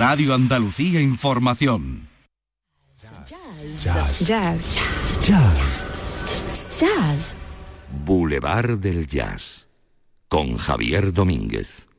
Radio Andalucía Información. Jazz. Jazz. Jazz. Jazz. Boulevard del Jazz con Javier Domínguez.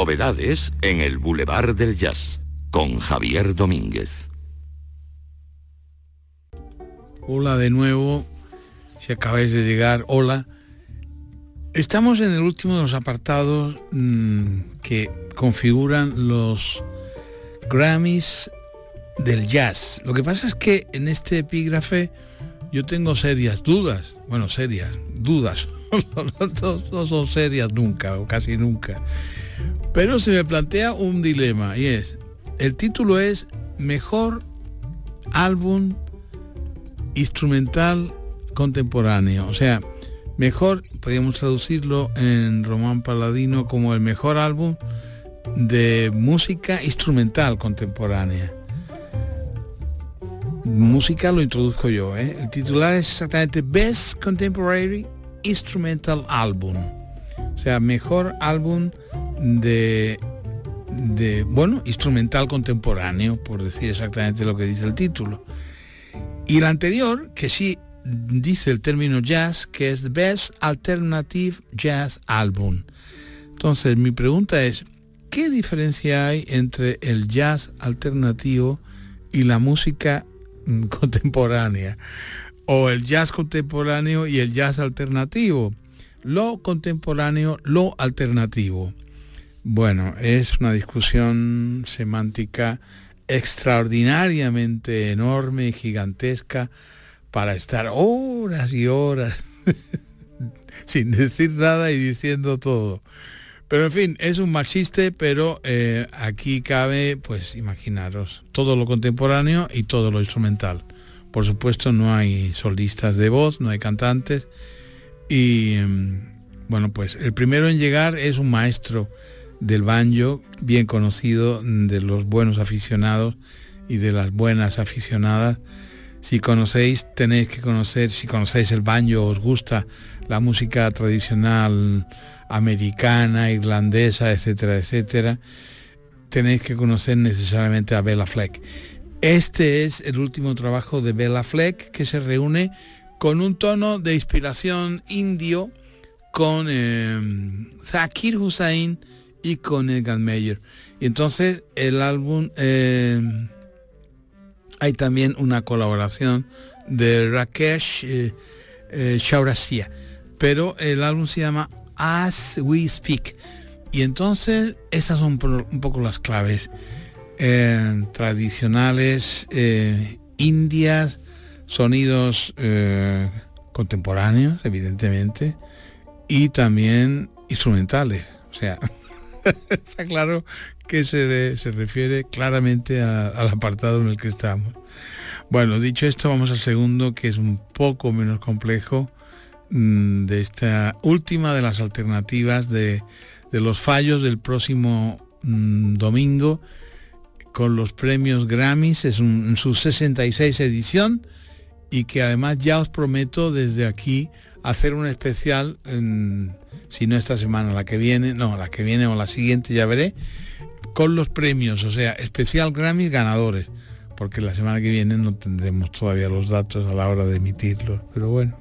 Novedades en el Boulevard del Jazz con Javier Domínguez. Hola de nuevo, si acabáis de llegar, hola. Estamos en el último de los apartados mm, que configuran los Grammys del jazz. Lo que pasa es que en este epígrafe yo tengo serias dudas, bueno, serias, dudas, no, son serias nunca o casi nunca. Pero se me plantea un dilema y es, el título es Mejor álbum instrumental contemporáneo. O sea, mejor, podríamos traducirlo en Román Paladino como el mejor álbum de música instrumental contemporánea. Música lo introduzco yo, ¿eh? El titular es exactamente Best Contemporary Instrumental Album. O sea, mejor álbum de, de, bueno, instrumental contemporáneo, por decir exactamente lo que dice el título. Y el anterior, que sí dice el término jazz, que es Best Alternative Jazz Album. Entonces, mi pregunta es, ¿qué diferencia hay entre el jazz alternativo y la música mm, contemporánea? O el jazz contemporáneo y el jazz alternativo. Lo contemporáneo, lo alternativo. Bueno, es una discusión semántica extraordinariamente enorme y gigantesca para estar horas y horas sin decir nada y diciendo todo. Pero en fin, es un mal chiste, pero eh, aquí cabe, pues imaginaros, todo lo contemporáneo y todo lo instrumental. Por supuesto no hay solistas de voz, no hay cantantes. Y mm, bueno, pues el primero en llegar es un maestro del banjo, bien conocido de los buenos aficionados y de las buenas aficionadas. Si conocéis, tenéis que conocer, si conocéis el banjo, os gusta la música tradicional americana, irlandesa, etcétera, etcétera, tenéis que conocer necesariamente a Bella Fleck. Este es el último trabajo de Bella Fleck que se reúne con un tono de inspiración indio con eh, Zakir Hussain y con Edgar Meyer. Y entonces el álbum, eh, hay también una colaboración de Rakesh eh, eh pero el álbum se llama As We Speak. Y entonces esas son un poco las claves eh, tradicionales, indias, sonidos contemporáneos, evidentemente, y también instrumentales. O sea, está claro que se, se refiere claramente al apartado en el que estamos. Bueno, dicho esto, vamos al segundo, que es un poco menos complejo, mm, de esta última de las alternativas de, los fallos del próximo mm, domingo con los premios Grammys, es su 66 edición y que además ya os prometo desde aquí hacer un especial en si no esta semana, la que viene, no, la que viene o la siguiente, ya veré, con los premios, o sea, especial Grammy ganadores, porque la semana que viene no tendremos todavía los datos a la hora de emitirlos, pero bueno.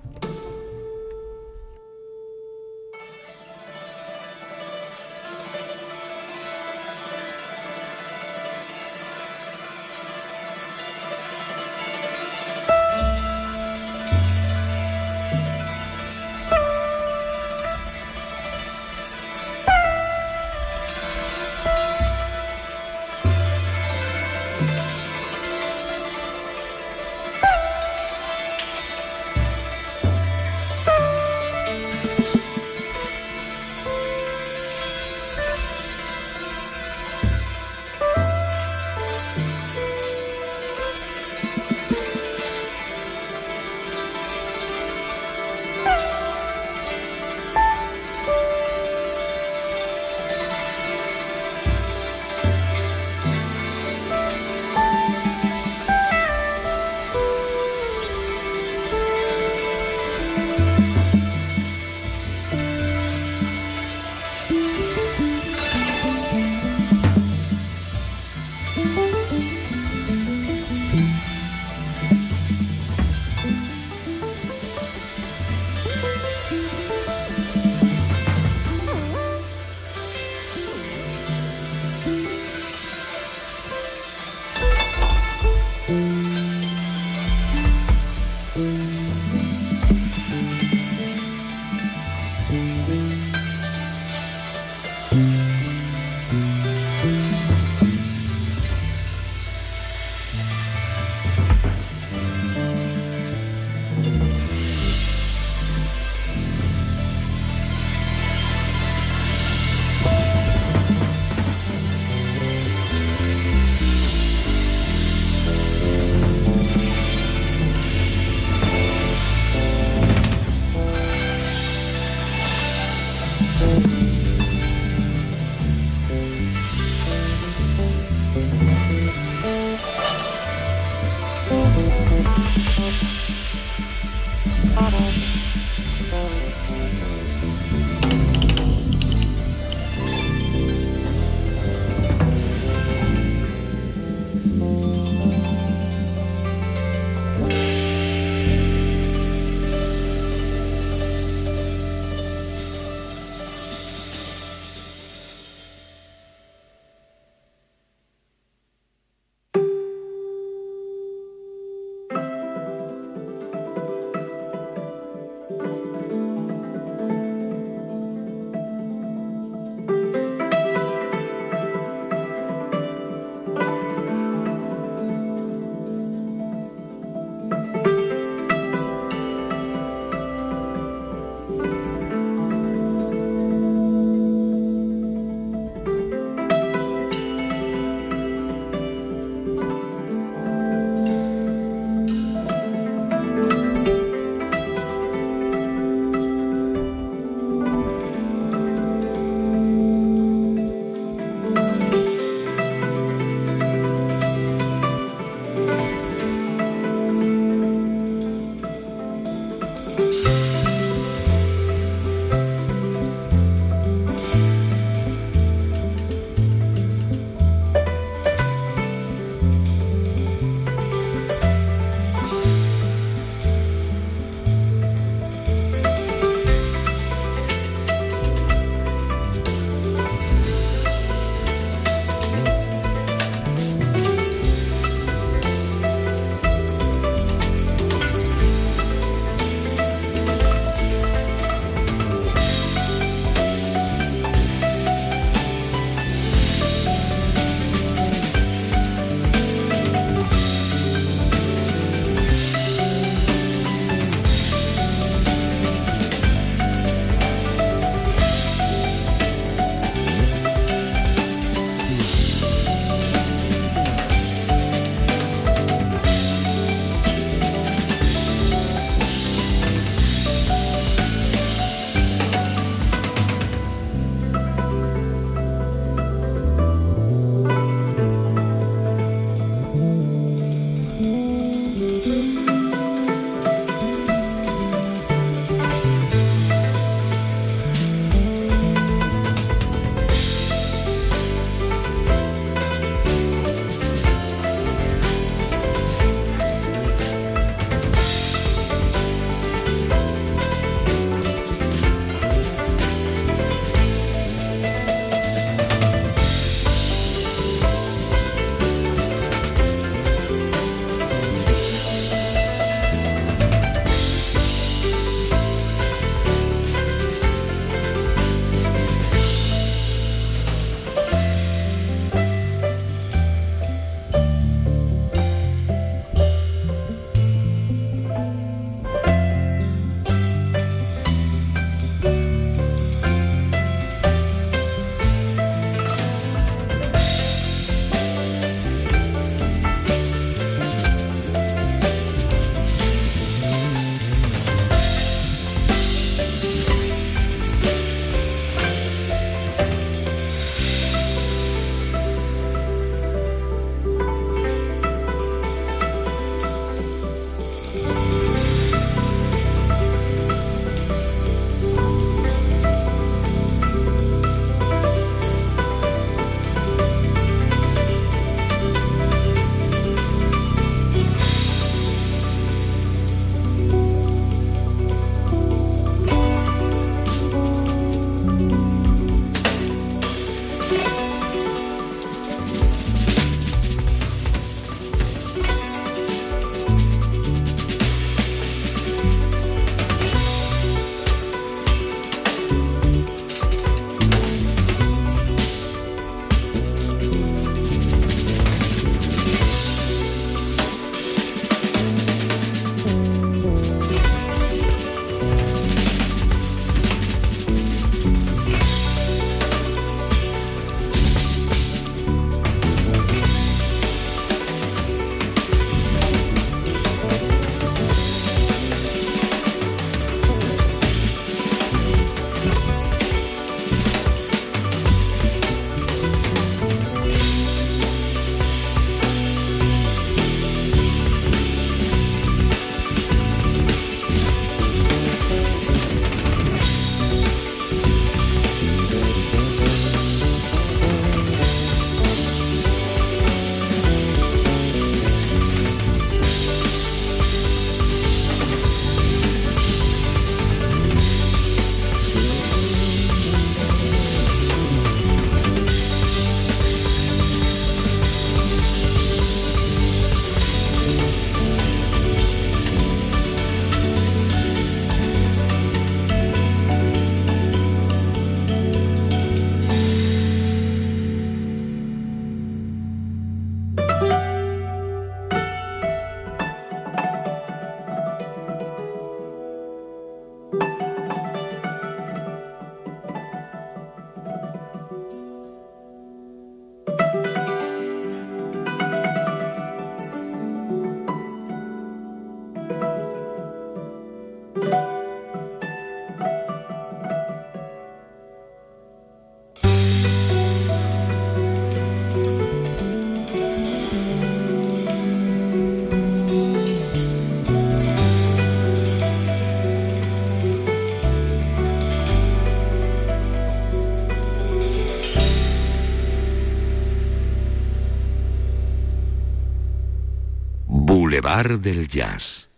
Del Jazz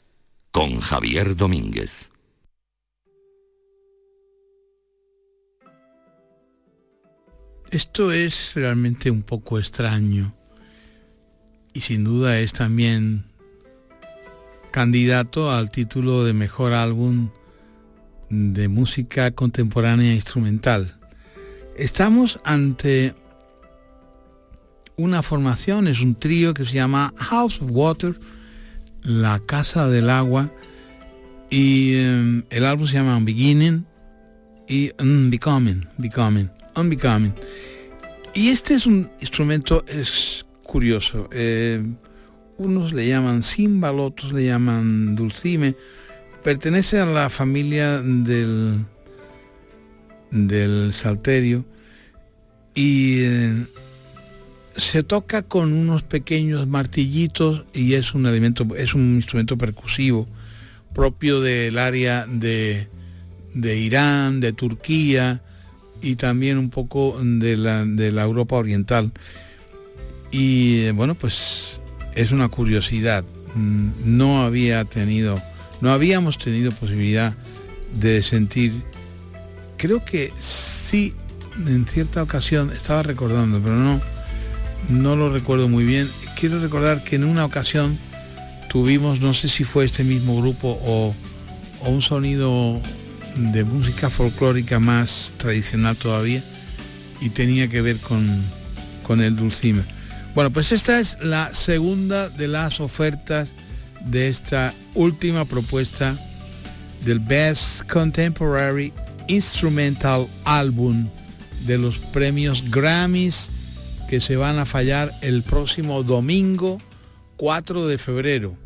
con Javier Domínguez. Esto es realmente un poco extraño y sin duda es también candidato al título de mejor álbum de música contemporánea instrumental. Estamos ante una formación, es un trío que se llama House of Water, la Casa del Agua, y em, el álbum se llama Beginning y Unbecoming, Becoming, Unbecoming. Y este es un instrumento, es curioso. Eh, unos le llaman címbal, otros le llaman dulcime. Pertenece a la familia del, del salterio y eh, se toca con unos pequeños martillitos y es un elemento, es un instrumento percusivo propio del área de, de Irán, de Turquía y también un poco de la, de la Europa Oriental. Y eh, bueno, pues es una curiosidad. Mm, no había tenido, no habíamos tenido posibilidad de sentir. Creo que sí, en cierta ocasión estaba recordando, pero no, no lo recuerdo muy bien. Quiero recordar que en una ocasión tuvimos, no sé si fue este mismo grupo o, un sonido de música folclórica más tradicional todavía y tenía que ver con, con el dulcimer. Bueno, pues esta es la segunda de las ofertas de esta última propuesta del Best Contemporary Instrumental Album de los premios Grammys que se van a fallar el próximo domingo 4 de febrero.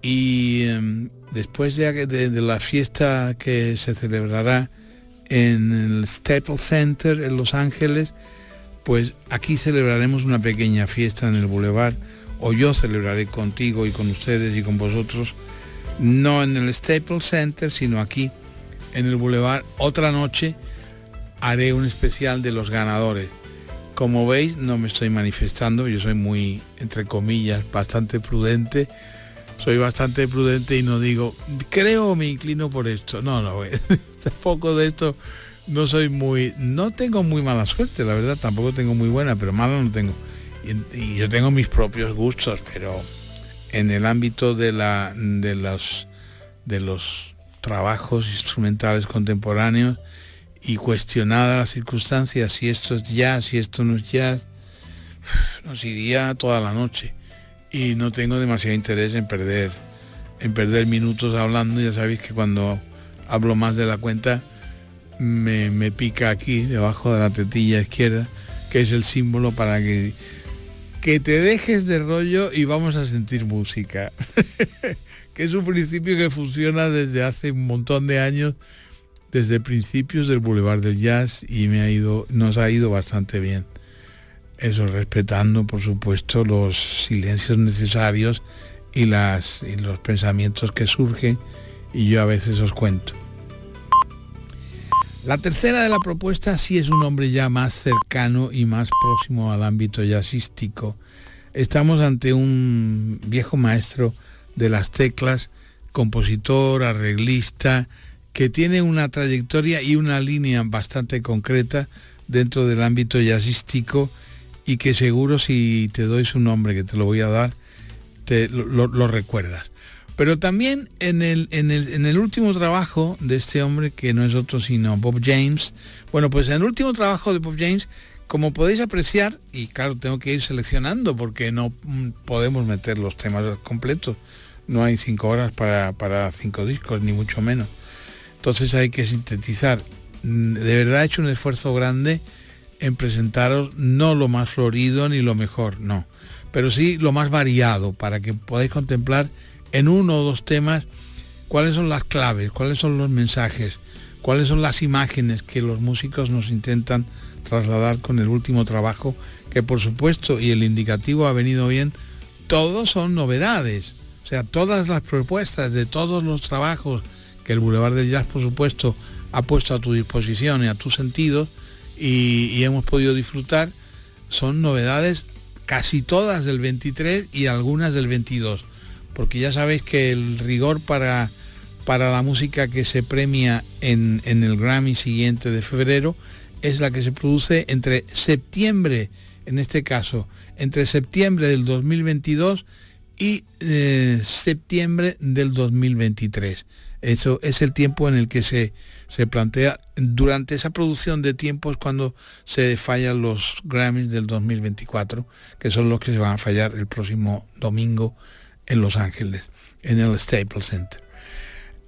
Y em, después de, de, la fiesta que se celebrará en el Staples Center en Los Ángeles, pues aquí celebraremos una pequeña fiesta en el Boulevard, o yo celebraré contigo y con ustedes y con vosotros, no en el Staples Center, sino aquí en el Boulevard. Otra noche haré un especial de los ganadores. Como veis, no me estoy manifestando, yo soy muy, entre comillas, bastante prudente soy bastante prudente y no digo, creo o me inclino por esto. No, no, tampoco de esto no soy muy, no tengo muy mala suerte, la verdad, tampoco tengo muy buena, pero mala no tengo. Y, yo tengo mis propios gustos, pero en el ámbito de la de los de los trabajos instrumentales contemporáneos y cuestionada las circunstancias, si esto es jazz, si esto no es jazz, nos iría toda la noche. Y no tengo demasiado interés en perder en perder minutos hablando. Ya sabéis que cuando hablo más de la cuenta me, me pica aquí debajo de la tetilla izquierda que es el símbolo para que que te dejes de rollo y vamos a sentir música. Que es un principio que funciona desde hace un montón de años desde principios del Boulevard del Jazz y me ha ido nos ha ido bastante bien eso respetando por supuesto los silencios necesarios y, las, y los pensamientos que surgen y yo a veces os cuento. La tercera de la propuesta sí es un hombre ya más cercano y más próximo al ámbito jazzístico. Estamos ante un viejo maestro de las teclas, compositor, arreglista, que tiene una trayectoria y una línea bastante concreta dentro del ámbito jazzístico y que seguro si te doy su nombre, que te lo voy a dar, te lo, recuerdas. Pero también en el, en, el, en el último trabajo de este hombre, que no es otro sino Bob James, bueno, pues en el último trabajo de Bob James, como podéis apreciar, y claro, tengo que ir seleccionando porque no podemos meter los temas completos, no hay cinco horas para, para cinco discos, ni mucho menos. Entonces hay que sintetizar. Mm, de verdad he hecho un esfuerzo grande en presentaros no lo más florido ni lo mejor, no, pero sí lo más variado para que podáis contemplar en uno o dos temas cuáles son las claves, cuáles son los mensajes, cuáles son las imágenes que los músicos nos intentan trasladar con el último trabajo, que por supuesto, y el indicativo ha venido bien, todos son novedades. O sea, todas las propuestas de todos los trabajos que el Boulevard del Jazz, por supuesto, ha puesto a tu disposición y a tus sentidos, y, hemos podido disfrutar son novedades casi todas del 23 y algunas del 22. porque ya sabéis que el rigor para, para la música que se premia en, en el Grammy siguiente de febrero es la que se produce entre septiembre, en este caso, entre septiembre del 2022 y eh, septiembre del 2023. Eso es el tiempo en el que se, se plantea, durante esa producción de tiempo es cuando se fallan los Grammys del 2024, que son los que se van a fallar el próximo domingo en Los Ángeles, en el Staples Center.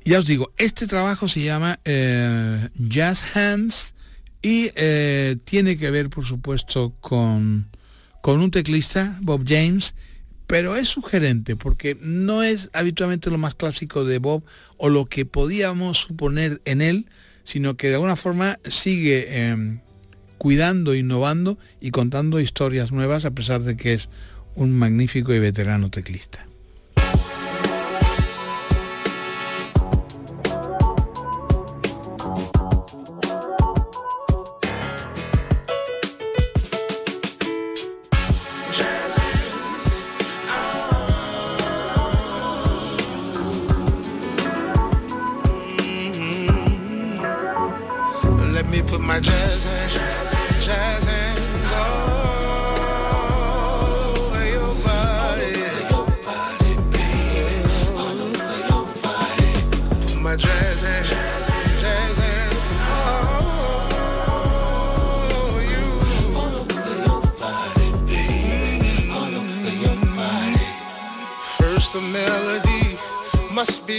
Ya os digo, este trabajo se llama eh, Jazz Hands y eh, tiene que ver, por supuesto, con, con un teclista, Bob James, pero es sugerente porque no es habitualmente lo más clásico de Bob o lo que podíamos suponer en él, sino que de alguna forma sigue em, cuidando, innovando y contando historias nuevas a pesar de que es un magnífico y veterano teclista.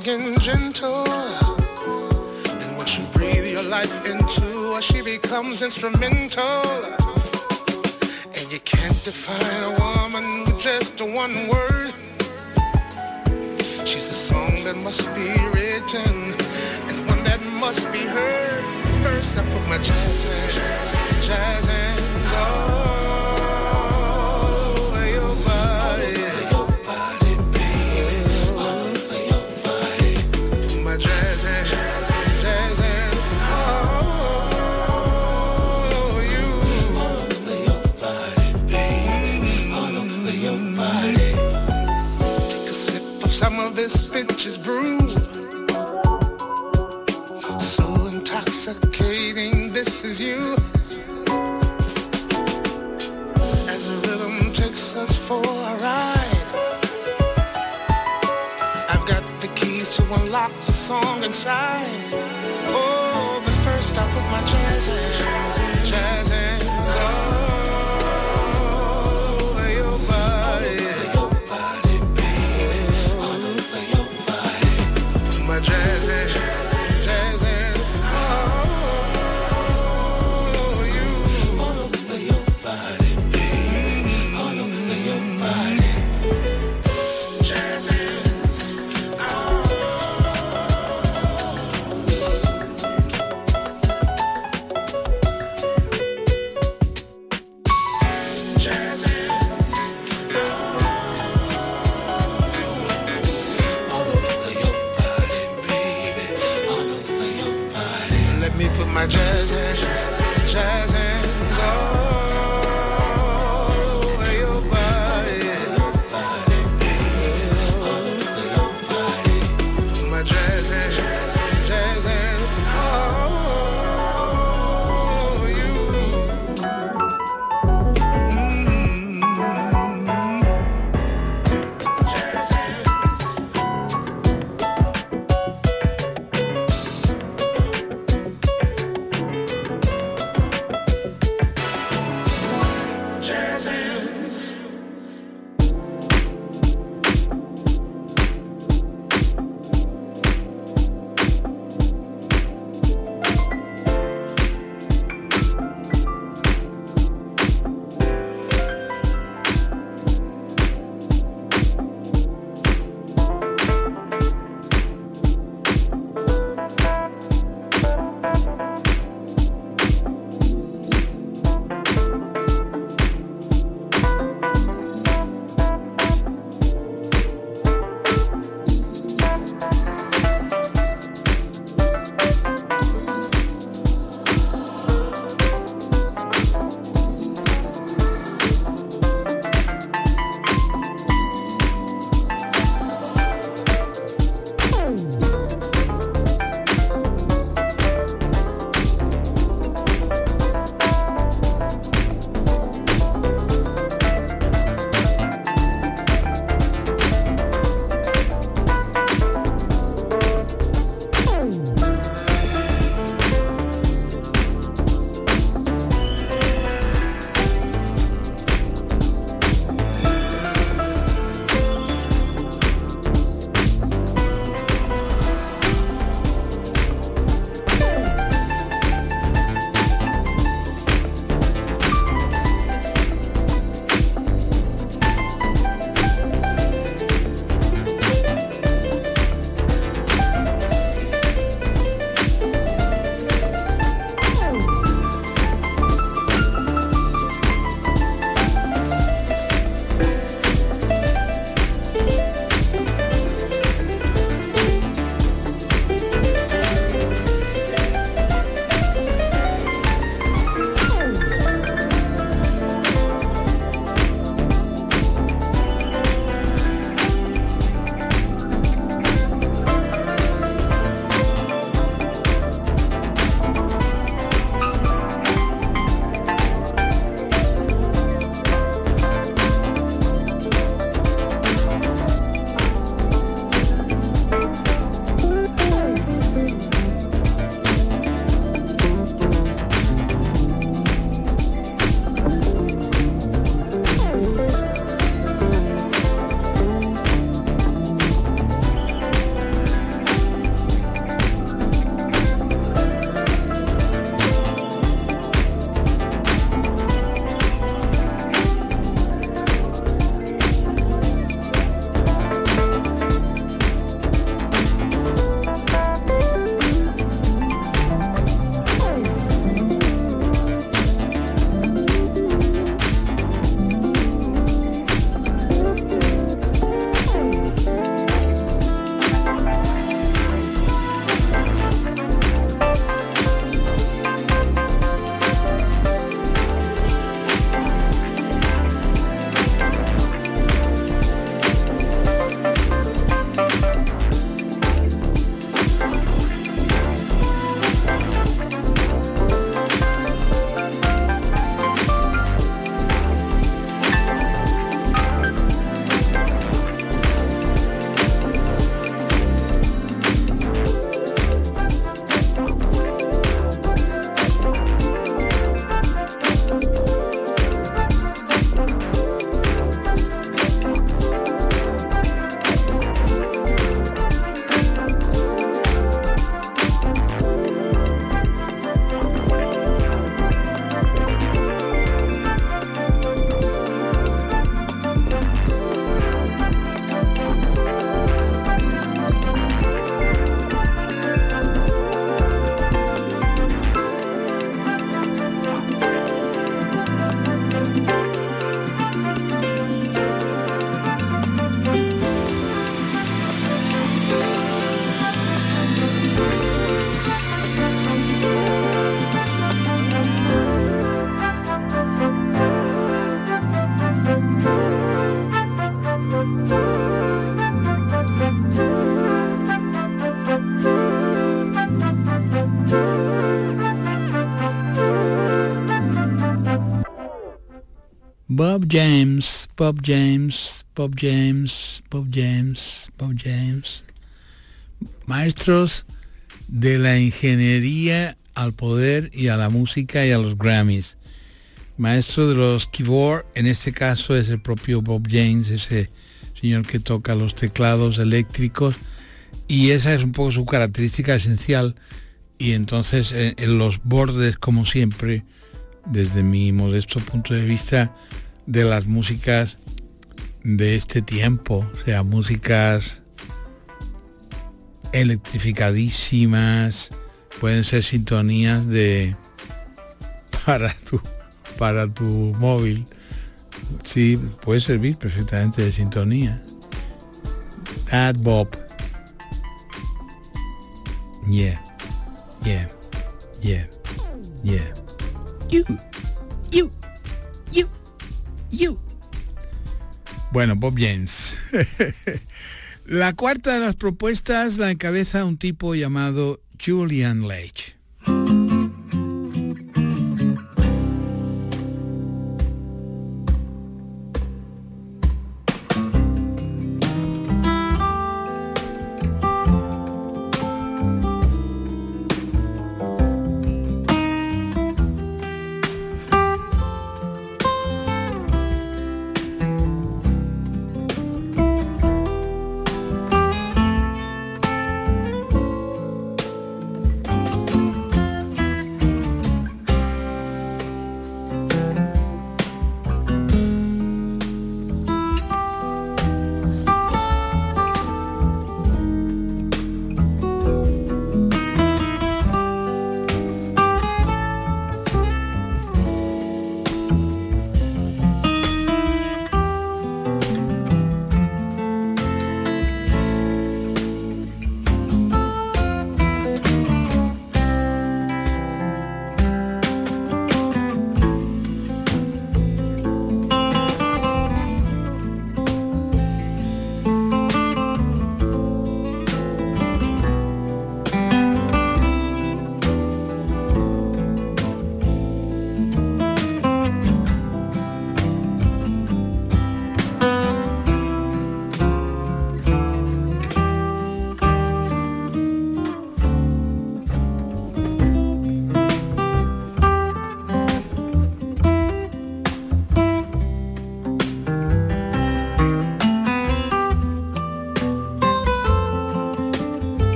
big and gentle. And once you breathe your life into her, she becomes instrumental. And you can't define a woman with just one word. She's a song that must be written and one that must be heard. First, I put my jazz in. So intoxicating, this is you. As the rhythm takes us for a ride, I've got the keys to unlock the song inside. Oh, but first I put my jazz in. Jazz Bob James, Bob James, Bob James, Bob James, Bob James. Maestros de la ingeniería al poder y a la música y a los Grammys. Maestro de los keyboard, en este caso es el propio Bob James, ese señor que toca los teclados eléctricos y esa es un poco su característica esencial y entonces eh, en los bordes como siempre desde mi modesto punto de vista de las músicas de este tiempo, o sea, músicas electrificadísimas, pueden ser sintonías de para tu para tu móvil. Sí, puede servir perfectamente de sintonía. Ad Bob. Yeah. Yeah. Yeah. Yeah. You. You. You. Bueno, Bob James. la cuarta de las propuestas la encabeza un tipo llamado Julian Leitch.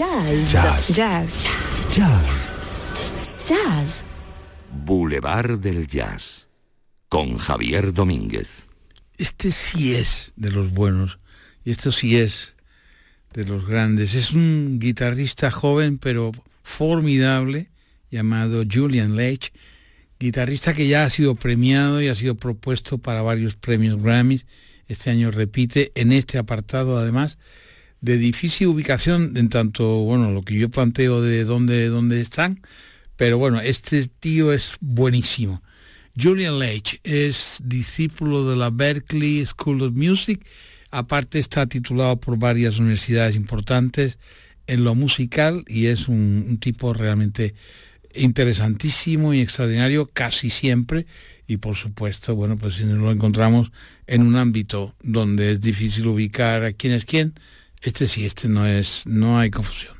Jazz. Jazz. Jazz. Jazz. Jazz. Jazz. Boulevard del Jazz. Con Javier Domínguez. Este sí es de los buenos. Y esto sí es de los grandes. Es un guitarrista joven pero formidable llamado Julian Leitch, guitarrista que ya ha sido premiado y ha sido propuesto para varios premios Grammys. Este año repite en este apartado además de difícil ubicación en tanto, bueno, lo que yo planteo de dónde, dónde están, pero bueno, este tío es buenísimo. Julian Leitch es discípulo de la Berklee School of Music, aparte está titulado por varias universidades importantes en lo musical y es un, un tipo realmente interesantísimo y extraordinario casi siempre y por supuesto, bueno, pues si nos lo encontramos en un ámbito donde es difícil ubicar a quién es quién, este sí, este no es, no hay confusión.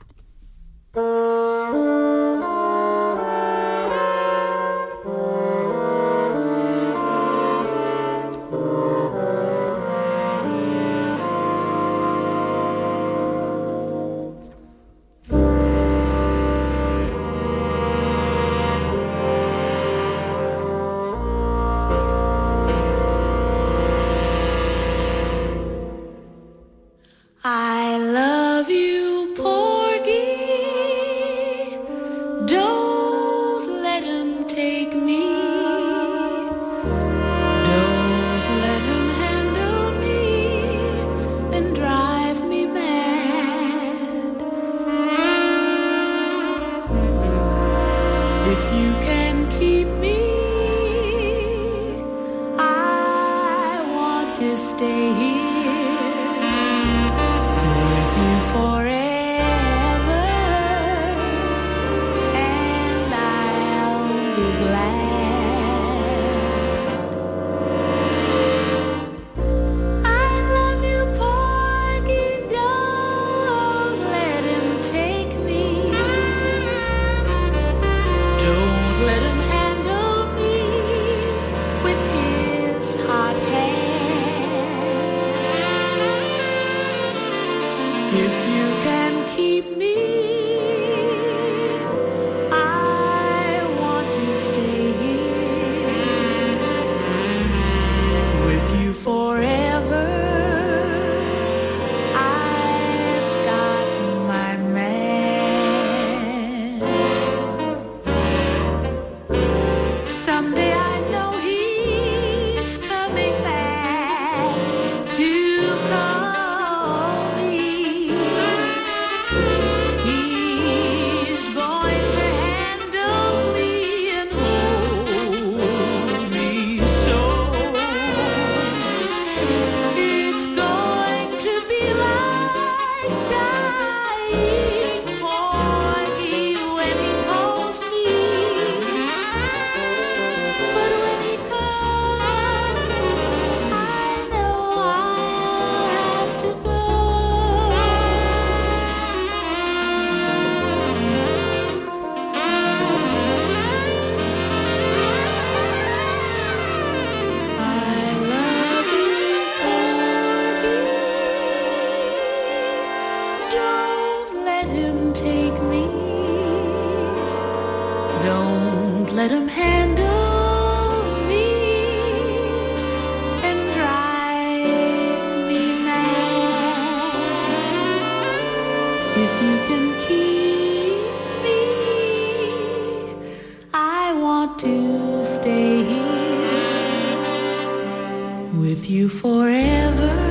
Forever.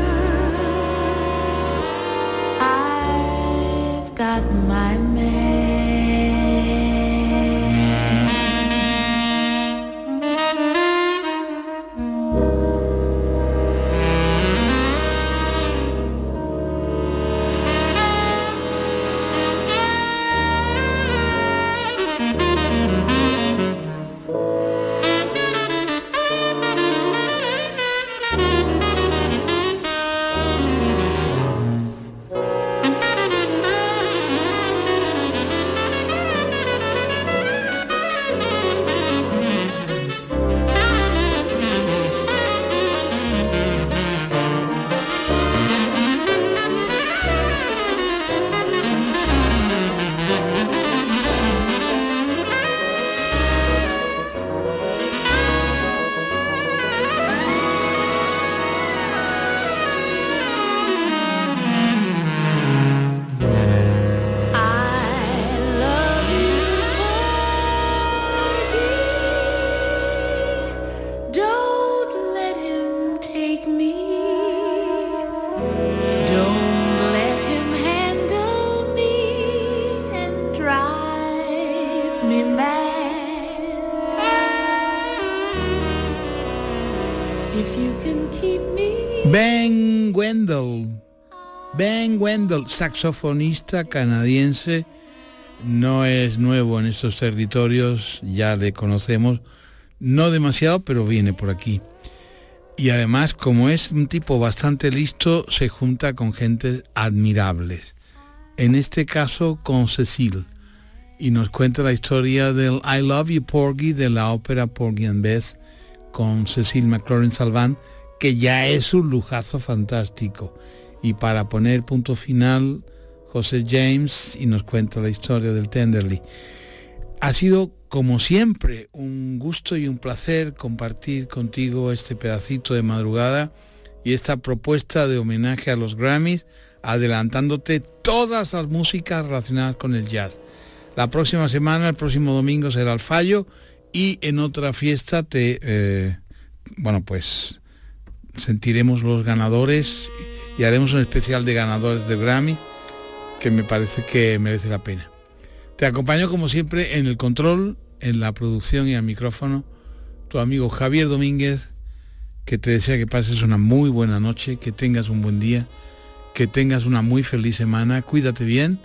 Saxofonista canadiense, no es nuevo en estos territorios, ya le conocemos, no demasiado, pero viene por aquí. Y además, como es un tipo bastante listo, se junta con gente admirables. En este caso, con Cecil. Y nos cuenta la historia del I Love You Porgy de la ópera Porgy and Bess con Cecil McLaurin Salvant, que ya es un lujazo fantástico. Y para poner punto final, José James y nos cuenta la historia del Tenderly. Ha sido, como siempre, un gusto y un placer compartir contigo este pedacito de madrugada y esta propuesta de homenaje a los Grammys, adelantándote todas las músicas relacionadas con el jazz. La próxima semana, el próximo domingo será el fallo y en otra fiesta te, eh, bueno, pues sentiremos los ganadores haremos un especial de ganadores de Grammy que me parece que merece la pena. Te acompaño como siempre en el control, en la producción y al micrófono, tu amigo Javier Domínguez, que te desea que pases una muy buena noche, que tengas un buen día, que tengas una muy feliz semana, cuídate bien.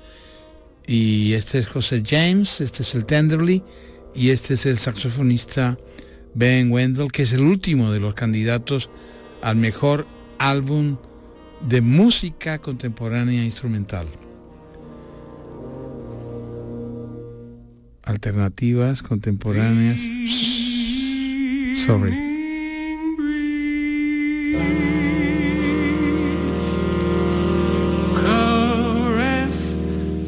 Y este es José James, este es el Tenderly y este es el saxofonista Ben Wendell, que es el último de los candidatos al mejor álbum de música contemporánea instrumental. Alternativas contemporáneas. Sorry.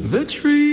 the trees